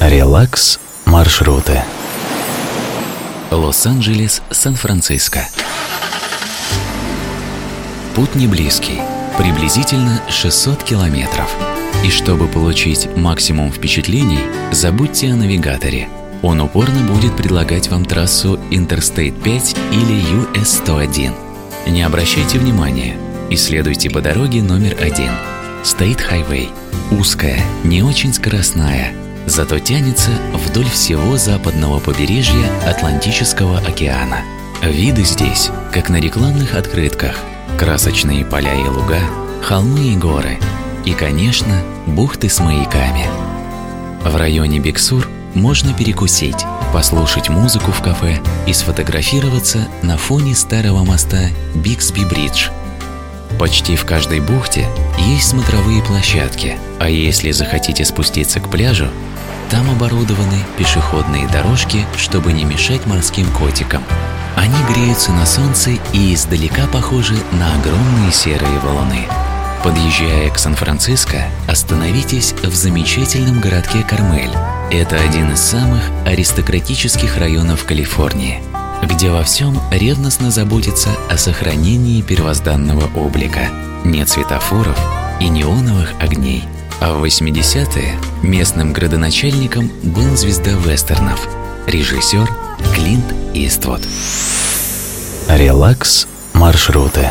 Релакс маршруты. Лос-Анджелес, Сан-Франциско. Путь не близкий, приблизительно 600 километров. И чтобы получить максимум впечатлений, забудьте о навигаторе. Он упорно будет предлагать вам трассу Interstate 5 или US 101. Не обращайте внимания, исследуйте по дороге номер один. State Highway. Узкая, не очень скоростная, зато тянется вдоль всего западного побережья Атлантического океана. Виды здесь, как на рекламных открытках. Красочные поля и луга, холмы и горы. И, конечно, бухты с маяками. В районе Биксур можно перекусить, послушать музыку в кафе и сфотографироваться на фоне старого моста Биксби-Бридж – Почти в каждой бухте есть смотровые площадки, а если захотите спуститься к пляжу, там оборудованы пешеходные дорожки, чтобы не мешать морским котикам. Они греются на солнце и издалека похожи на огромные серые валуны. Подъезжая к Сан-Франциско, остановитесь в замечательном городке Кармель. Это один из самых аристократических районов Калифорнии, где во всем ревностно заботятся о сохранении первозданного облика. Нет светофоров и неоновых огней – а в 80-е местным градоначальником был звезда вестернов, режиссер Клинт Иствуд. Релакс маршруты.